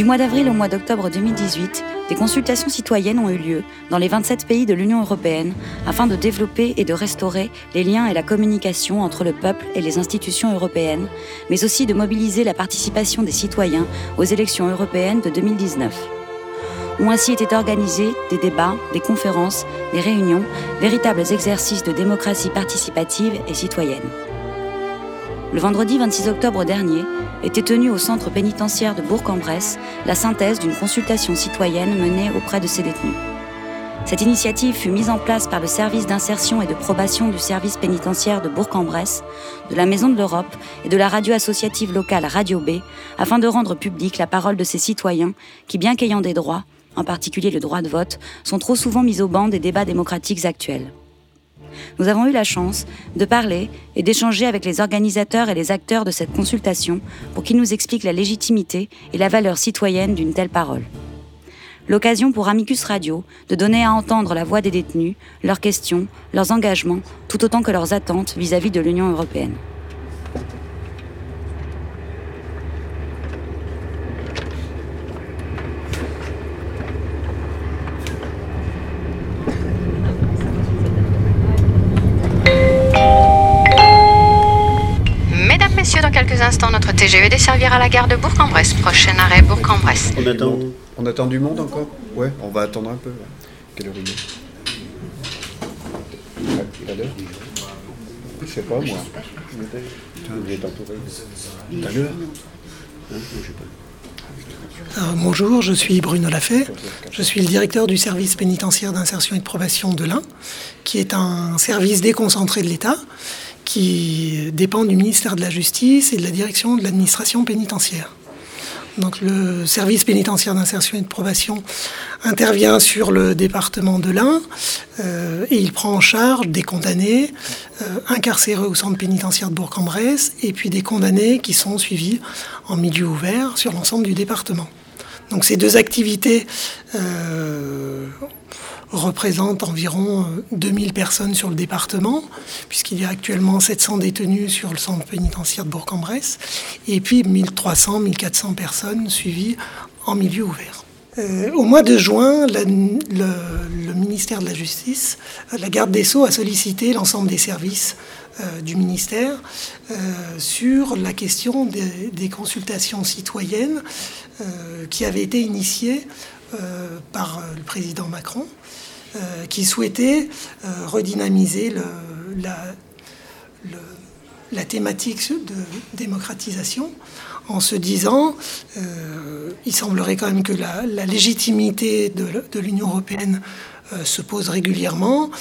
Du mois d'avril au mois d'octobre 2018, des consultations citoyennes ont eu lieu dans les 27 pays de l'Union européenne afin de développer et de restaurer les liens et la communication entre le peuple et les institutions européennes, mais aussi de mobiliser la participation des citoyens aux élections européennes de 2019 ont ainsi été organisés des débats, des conférences, des réunions, véritables exercices de démocratie participative et citoyenne. Le vendredi 26 octobre dernier était tenue au centre pénitentiaire de Bourg-en-Bresse la synthèse d'une consultation citoyenne menée auprès de ces détenus. Cette initiative fut mise en place par le service d'insertion et de probation du service pénitentiaire de Bourg-en-Bresse, de la Maison de l'Europe et de la radio associative locale Radio B, afin de rendre publique la parole de ces citoyens qui, bien qu'ayant des droits, en particulier le droit de vote, sont trop souvent mis au banc des débats démocratiques actuels. Nous avons eu la chance de parler et d'échanger avec les organisateurs et les acteurs de cette consultation pour qu'ils nous expliquent la légitimité et la valeur citoyenne d'une telle parole. L'occasion pour Amicus Radio de donner à entendre la voix des détenus, leurs questions, leurs engagements, tout autant que leurs attentes vis-à-vis de l'Union européenne. Instants, notre TGV desservira la gare de Bourg-en-Bresse. Prochain arrêt Bourg-en-Bresse. On attend, on attend du monde encore? Ouais, on va attendre un peu. Quelle heure il est? À l'heure Je sais pas, moi. Vous êtes entouré Tout à l'heure hein euh, bonjour, je suis Bruno Lafay. Je suis le directeur du service pénitentiaire d'insertion et de probation de l'Ain, qui est un service déconcentré de l'État qui dépend du ministère de la Justice et de la direction de l'administration pénitentiaire. Donc le service pénitentiaire d'insertion et de probation intervient sur le département de l'Ain euh, et il prend en charge des condamnés euh, incarcérés au centre pénitentiaire de Bourg-en-Bresse et puis des condamnés qui sont suivis en milieu ouvert sur l'ensemble du département. Donc ces deux activités euh, représente environ 2000 euh, personnes sur le département, puisqu'il y a actuellement 700 détenus sur le centre pénitentiaire de Bourg-en-Bresse, et puis 1300, 1400 personnes suivies en milieu ouvert. Euh, au mois de juin, le, ministère de la Justice, la garde des Sceaux a sollicité l'ensemble des services euh, du ministère sur la question des, des consultations citoyennes qui avaient été initiées par le président Macron euh, qui souhaitait euh, redynamiser la, thématique de démocratisation en se disant, euh, il semblerait quand même que la, légitimité de, l'Union européenne se pose régulièrement,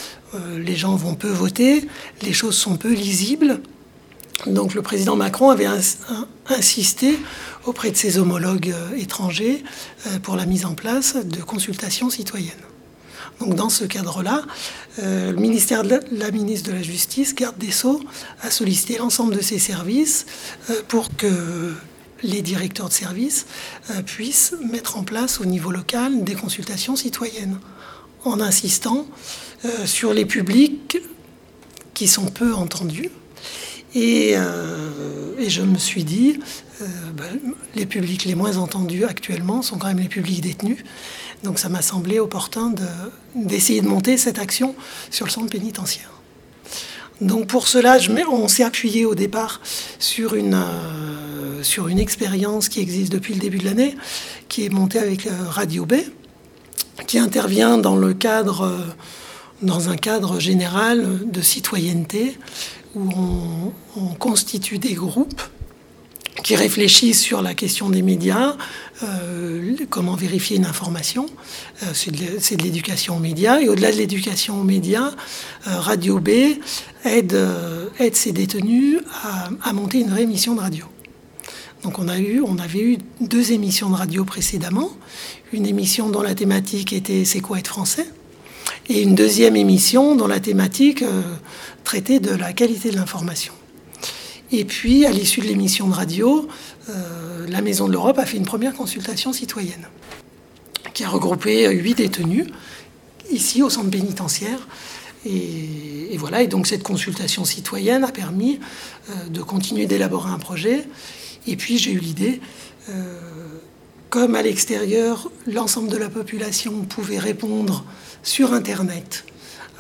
les gens vont peu voter, les choses sont peu lisibles. Donc le président Macron avait insisté auprès de ses homologues étrangers pour la mise en place de consultations citoyennes. Donc dans ce cadre-là, euh, le ministère de la, ministre de la Justice, garde des Sceaux, a sollicité l'ensemble de ses services euh, pour que les directeurs de services euh, puissent mettre en place au niveau local des consultations citoyennes, en insistant sur les publics qui sont peu entendus. Et, je me suis dit, ben, les publics les moins entendus actuellement sont quand même les publics détenus. Donc ça m'a semblé opportun d'essayer de, monter cette action sur le centre pénitentiaire. Donc pour cela, on s'est appuyé au départ sur une, euh, sur une expérience qui existe depuis le début de l'année, qui est montée avec euh, Radio B, qui intervient dans, le cadre, euh, dans un cadre général de citoyenneté, où on constitue des groupes qui réfléchissent sur la question des médias, euh, comment vérifier une information. Euh, c'est de l'éducation aux médias. Et au-delà de l'éducation aux médias, euh, Radio B aide, ses détenus à, monter une vraie émission de radio. Donc on, a eu, on avait eu deux émissions de radio précédemment. Une émission dont la thématique était C'est quoi être français et une deuxième émission dont la thématique traitait de la qualité de l'information. Et puis, à l'issue de l'émission de radio, euh, la Maison de l'Europe a fait une première consultation citoyenne qui a regroupé huit détenus ici au centre pénitentiaire. Et, voilà, et donc cette consultation citoyenne a permis euh, de continuer d'élaborer un projet. Et puis j'ai eu l'idée euh, comme à l'extérieur, l'ensemble de la population pouvait répondre sur Internet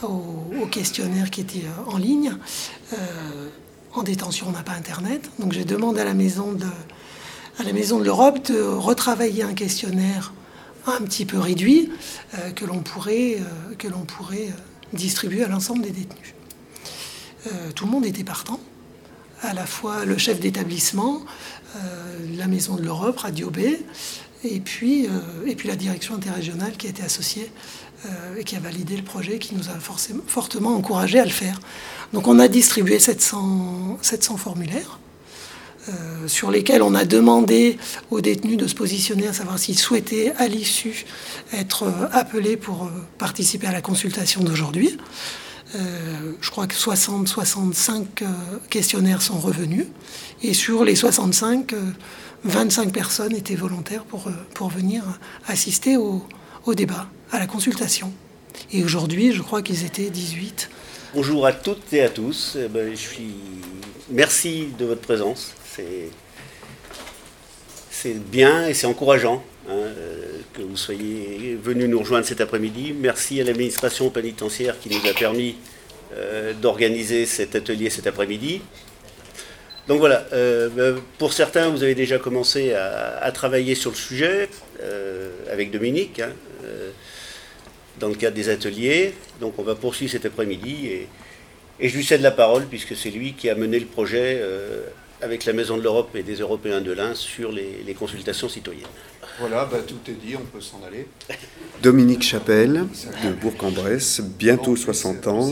au, questionnaire qui était en ligne. En détention, on n'a pas Internet. Donc j'ai demandé à la maison de, à la Maison de l'Europe de retravailler un questionnaire un petit peu réduit euh, que l'on pourrait, euh, que l'on pourrait euh, distribuer à l'ensemble des détenus. tout le monde était partant, à la fois le chef d'établissement, la Maison de l'Europe, Radio B, et puis, et puis la direction interrégionale qui a été associée et qui a validé le projet, qui nous a fortement encouragé à le faire. Donc on a distribué 700, 700 formulaires. Euh, sur lesquels on a demandé aux détenus de se positionner, à savoir s'ils souhaitaient à l'issue être euh, appelés pour euh, participer à la consultation d'aujourd'hui. Je crois que 60-65 questionnaires sont revenus. Et sur les 65, 25 personnes étaient volontaires pour, pour venir assister au, au débat, à la consultation. Et aujourd'hui, je crois qu'ils étaient 18. Bonjour à toutes et à tous. Eh ben, je suis... Merci de votre présence c'est bien et c'est encourageant hein, euh, que vous soyez venus nous rejoindre cet après-midi. Merci à l'administration pénitentiaire qui nous a permis euh, d'organiser cet atelier cet après-midi. Donc voilà, euh, ben, pour certains, vous avez déjà commencé à, travailler sur le sujet avec Dominique, hein, dans le cadre des ateliers. Donc on va poursuivre cet après-midi et, et, je lui cède la parole puisque c'est lui qui a mené le projet avec la Maison de l'Europe et des Européens de l'Ain sur les, consultations citoyennes. Voilà, bah, tout est dit, on peut s'en aller. Dominique Chapelle, de Bourg-en-Bresse, bientôt 60 ans.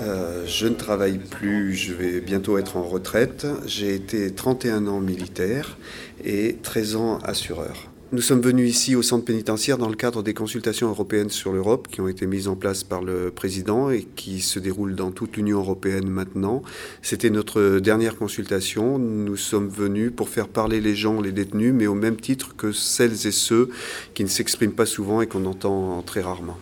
Euh, je ne travaille plus, je vais bientôt être en retraite. J'ai été 31 ans militaire et 13 ans assureur. Nous sommes venus ici au centre pénitentiaire dans le cadre des consultations européennes sur l'Europe qui ont été mises en place par le président et qui se déroulent dans toute l'Union européenne maintenant. C'était notre dernière consultation. Nous sommes venus pour faire parler les gens, les détenus, mais au même titre que celles et ceux qui ne s'expriment pas souvent et qu'on entend très rarement.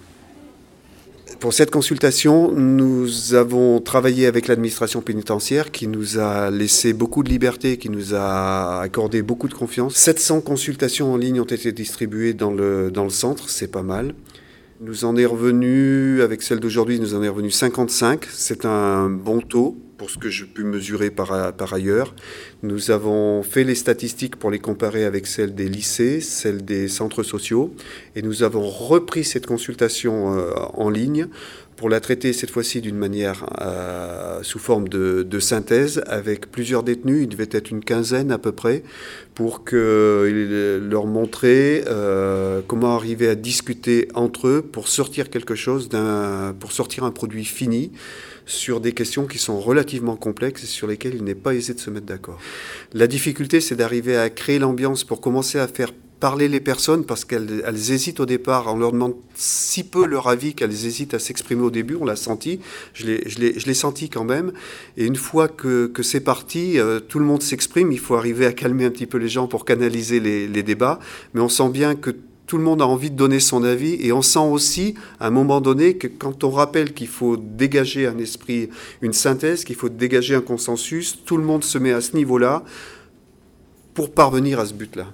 Pour cette consultation, nous avons travaillé avec l'administration pénitentiaire qui nous a laissé beaucoup de liberté, qui nous a accordé beaucoup de confiance. 700 consultations en ligne ont été distribuées dans le, dans le centre, c'est pas mal. Nous en est revenu, avec celle d'aujourd'hui, nous en est revenu 55. C'est un bon taux pour ce que je pu mesurer par, ailleurs. Nous avons fait les statistiques pour les comparer avec celles des lycées, celles des centres sociaux, et nous avons repris cette consultation euh, en ligne pour la traiter cette fois-ci d'une manière euh, sous forme de, synthèse avec plusieurs détenus, il devait être une quinzaine à peu près, pour que, leur montrer euh, comment arriver à discuter entre eux pour sortir quelque chose, pour sortir un produit fini sur des questions qui sont relativement complexes et sur lesquelles il n'est pas aisé de se mettre d'accord. La difficulté, c'est d'arriver à créer l'ambiance pour commencer à faire parler les personnes parce qu'elles hésitent au départ. On leur demande si peu leur avis qu'elles hésitent à s'exprimer au début. On l'a senti. Je l'ai senti quand même. Et une fois que, c'est parti, euh, tout le monde s'exprime. Il faut arriver à calmer un petit peu les gens pour canaliser les débats. Mais on sent bien que tout le monde a envie de donner son avis et on sent aussi à un moment donné que quand on rappelle qu'il faut dégager un esprit, une synthèse, qu'il faut dégager un consensus, tout le monde se met à ce niveau-là pour parvenir à ce but-là.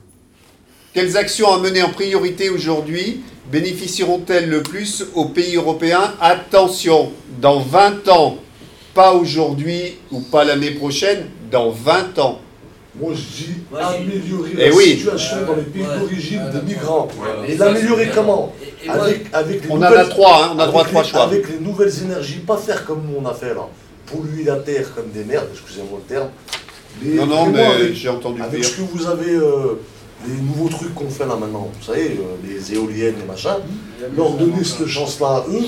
Quelles actions à mener en priorité aujourd'hui bénéficieront-elles le plus aux pays européens? Attention, dans 20 ans, pas aujourd'hui ou pas l'année prochaine, dans 20 ans. Moi, je dis améliorer eh la situation dans les pays d'origine des migrants. Et l'améliorer comment avec, avec On en a trois, hein, on a droit à trois choix. Avec les nouvelles énergies, pas faire comme nous on a fait là. Polluer la terre comme des merdes, excusez-moi le terme. non, non, mais j'ai entendu Avec ce que vous avez, euh, les nouveaux trucs qu'on fait là maintenant, vous savez, euh, les éoliennes, les machins, leur donner cette chance-là à eux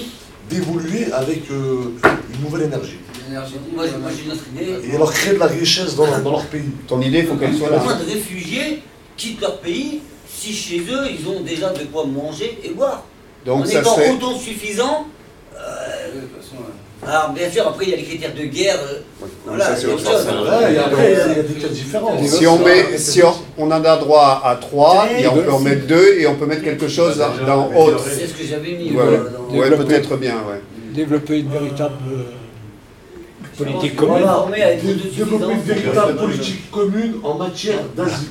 d'évoluer avec euh, une nouvelle énergie. Moi, j'ai notre idée. Et alors créer de la richesse dans, dans leur pays. Ton idée, il faut qu'elle soit là. Moins de réfugiés quittent leur pays si chez eux, ils ont déjà de quoi manger et boire. Donc, en ça étant serait... autosuffisants, euh, alors bien sûr, après il y a les critères de guerre. Euh, voilà, c'est autre chose. il y a des cas différents. Si on, met, si on, on, en a droit à 3, et on peut en mettre 2 et on peut mettre quelque chose dans autre. C'est ce que j'avais mis. Ouais, ouais peut-être bien, ouais. Développer une véritable politique commune. Voilà, développer une véritable politique commune en matière d'asile.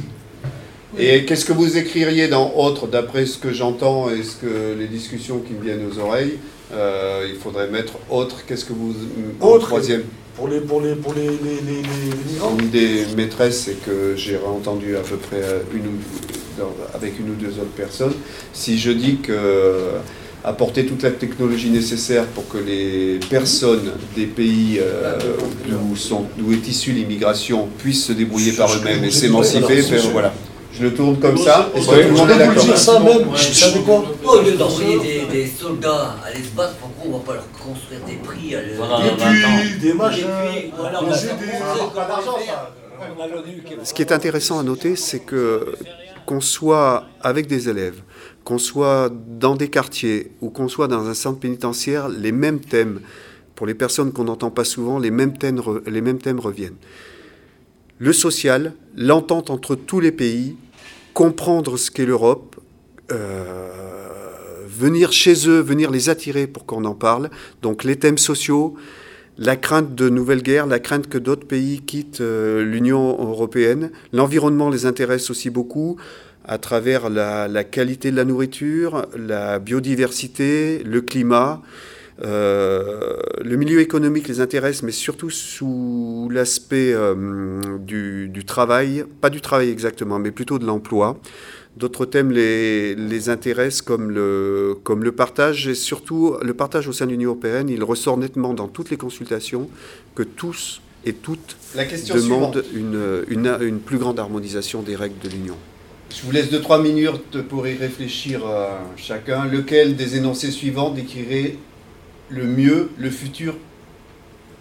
Et qu'est-ce que vous écririez dans autre, d'après ce que j'entends et ce que les discussions qui me viennent aux oreilles euh, Il faudrait mettre autre. Qu'est-ce que vous autre troisième pour les pour les pour les, migrants. Une des maîtresses, c'est que j'ai entendu à peu près une avec une ou deux autres personnes. Si je dis que apporter toute la technologie nécessaire pour que les personnes des pays euh, d'où est issue l'immigration puissent se débrouiller par eux-mêmes et s'émanciper. Voilà. Je le tourne comme ça. Est-ce que tout le monde est d'accord ça même quoi Au lieu d'envoyer des, soldats à l'espace, pourquoi on ne va pas leur construire des prix à Des des machins. Ce qui est intéressant à noter, c'est que qu'on soit avec des élèves, qu'on soit dans des quartiers ou qu'on soit dans un centre pénitentiaire, les mêmes thèmes, pour les personnes qu'on n'entend pas souvent, les mêmes, thèmes, reviennent. Le social, l'entente entre tous les pays, comprendre ce qu'est l'Europe, euh, venir chez eux, venir les attirer pour qu'on en parle. Donc les thèmes sociaux, la crainte de nouvelles guerres, la crainte que d'autres pays quittent euh, l'Union européenne. L'environnement les intéresse aussi beaucoup à travers la, qualité de la nourriture, la biodiversité, le climat. Euh, le milieu économique les intéresse, mais surtout sous l'aspect euh, du, travail, pas du travail exactement, mais plutôt de l'emploi. D'autres thèmes les, les, intéressent comme le, comme le partage, et surtout le partage au sein de l'Union européenne. Il ressort nettement dans toutes les consultations que tous et toutes demandent une, une, une plus grande harmonisation des règles de l'Union. Je vous laisse 2-3 minutes pour y réfléchir euh, chacun. Lequel des énoncés suivants décrirait le mieux le futur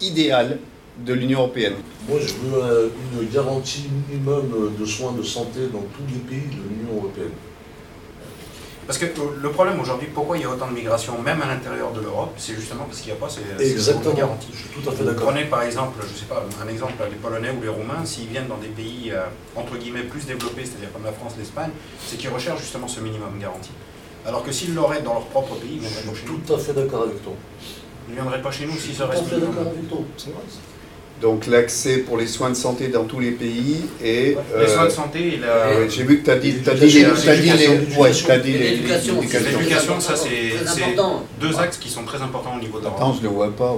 idéal de l'Union européenne? Moi, je veux une garantie minimum de soins de santé dans tous les pays de l'Union européenne. Parce que le problème aujourd'hui, pourquoi il y a autant de migration, même à l'intérieur de l'Europe, c'est justement parce qu'il n'y a pas ces, garanties. Je suis tout à fait d'accord. Prenez par exemple, je sais pas, un exemple, les Polonais ou les Roumains, s'ils viennent dans des pays euh, entre guillemets plus développés, c'est-à-dire comme la France, l'Espagne, c'est qu'ils recherchent justement ce minimum garanti. Alors que s'ils l'auraient dans leur propre pays, ils viendraient pas chez nous. Tout à fait d'accord avec toi. Ils ne viendraient pas chez nous s'ils se restent. Tout à fait d'accord avec toi, c'est vrai. Donc l'accès pour les soins de santé dans tous les pays et... les soins de santé, euh, J'ai vu que tu as dit, as dit, les... Ouais, as dit l'éducation. L'éducation, ça c'est deux axes qui sont très importants au niveau de Attends, je ne le vois pas.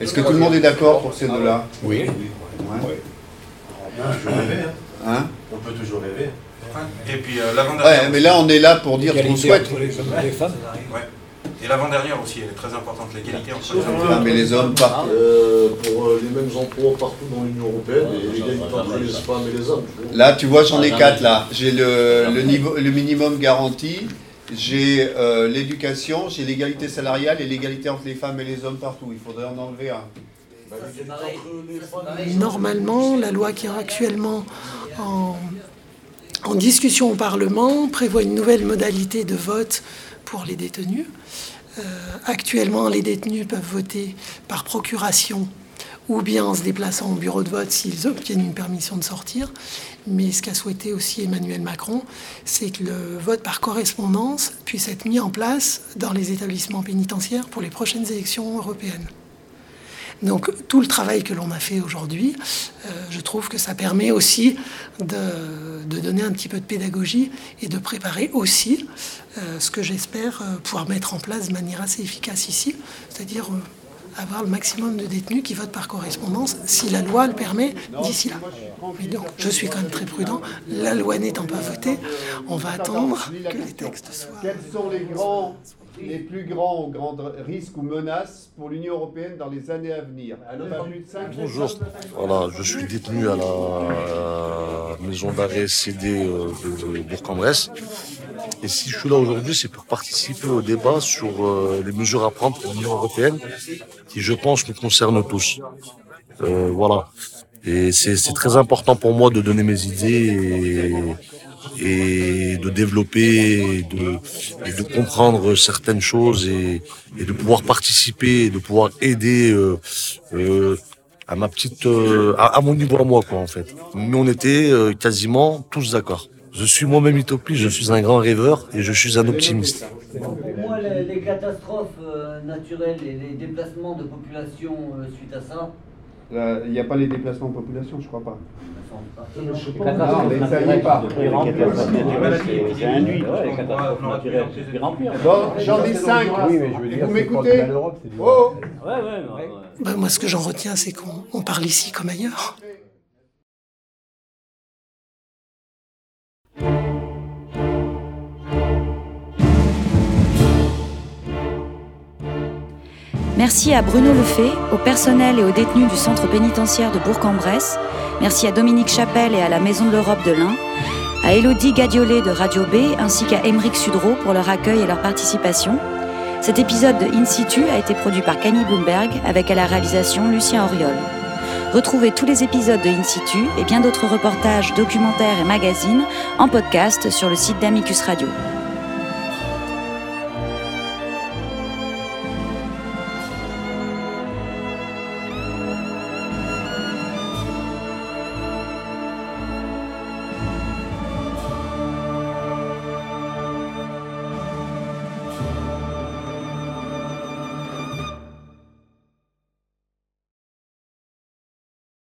Est-ce que tout le monde est d'accord pour ces deux-là Oui. Ouais. Je rêver. Hein. hein On peut toujours rêver. Et puis euh, l'avant-dernière... Ouais, mais là on est là pour dire qu'on souhaite. les femmes. Ouais. Et l'avant-dernière aussi, elle est très importante, l'égalité entre les hommes. Ah, mais les hommes partent. Euh, pour euh, les mêmes emplois partout dans l'Union Européenne et l'égalité entre les femmes et les hommes. Là, tu vois, j'en ai quatre là. J'ai le, le, niveau, le minimum garanti, j'ai euh, l'éducation, j'ai l'égalité salariale et l'égalité entre les femmes et les hommes partout. Il faudrait en enlever un. Normalement, la loi qui est actuellement en, en discussion au Parlement prévoit une nouvelle modalité de vote pour les détenus. Euh, actuellement, les détenus peuvent voter par procuration ou bien en se déplaçant au bureau de vote s'ils obtiennent une permission de sortir. Mais ce qu'a souhaité aussi Emmanuel Macron, c'est que le vote par correspondance puisse être mis en place dans les établissements pénitentiaires pour les prochaines élections européennes. Donc tout le travail que l'on a fait aujourd'hui, euh, je trouve que ça permet aussi de, donner un petit peu de pédagogie et de préparer aussi euh, ce que j'espère euh, pouvoir mettre en place de manière assez efficace ici, c'est-à-dire avoir le maximum de détenus qui votent par correspondance, si la loi le permet, d'ici là. donc, je suis quand même très prudent. La loi n'étant pas votée, on va attendre que les textes soient... Les plus grands grands risques ou menaces pour l'Union européenne dans les années à venir. Bonjour, voilà, je suis détenu à la maison d'arrêt CD euh, de Bourg-en-Bresse. Et si je suis là aujourd'hui, c'est pour participer au débat sur euh, les mesures à prendre pour l'Union européenne, qui je pense nous concernent tous. Euh, voilà. Et c'est très important pour moi de donner mes idées et, et de développer et de, de comprendre certaines choses et, de pouvoir participer, et de pouvoir aider euh, euh, à ma petite, euh, à, mon niveau à moi quoi en fait. Mais on était quasiment tous d'accord. Je suis moi-même utopiste, je suis un grand rêveur et je suis un optimiste. Pour moi, les, catastrophes naturelles et les déplacements de population suite à ça, Il n'y a pas les déplacements de population, je crois pas. Non, mais ça y est pas. Bon, j'en ai cinq. Vous m'écoutez. Oh. Moi, ce que j'en retiens, c'est qu'on parle ici comme ailleurs. Merci à Bruno Lefebvre, au personnel et aux détenus du centre pénitentiaire de Bourg-en-Bresse. Merci à Dominique Chapelle et à la Maison de l'Europe de l'Ain. À Elodie Gadiolet de Radio B ainsi qu'à Émeric Sudreau pour leur accueil et leur participation. Cet épisode de In situ a été produit par Camille Bloomberg avec à la réalisation Lucien Auriol. Retrouvez tous les épisodes de In situ et bien d'autres reportages, documentaires et magazines en podcast sur le site d'Amicus Radio.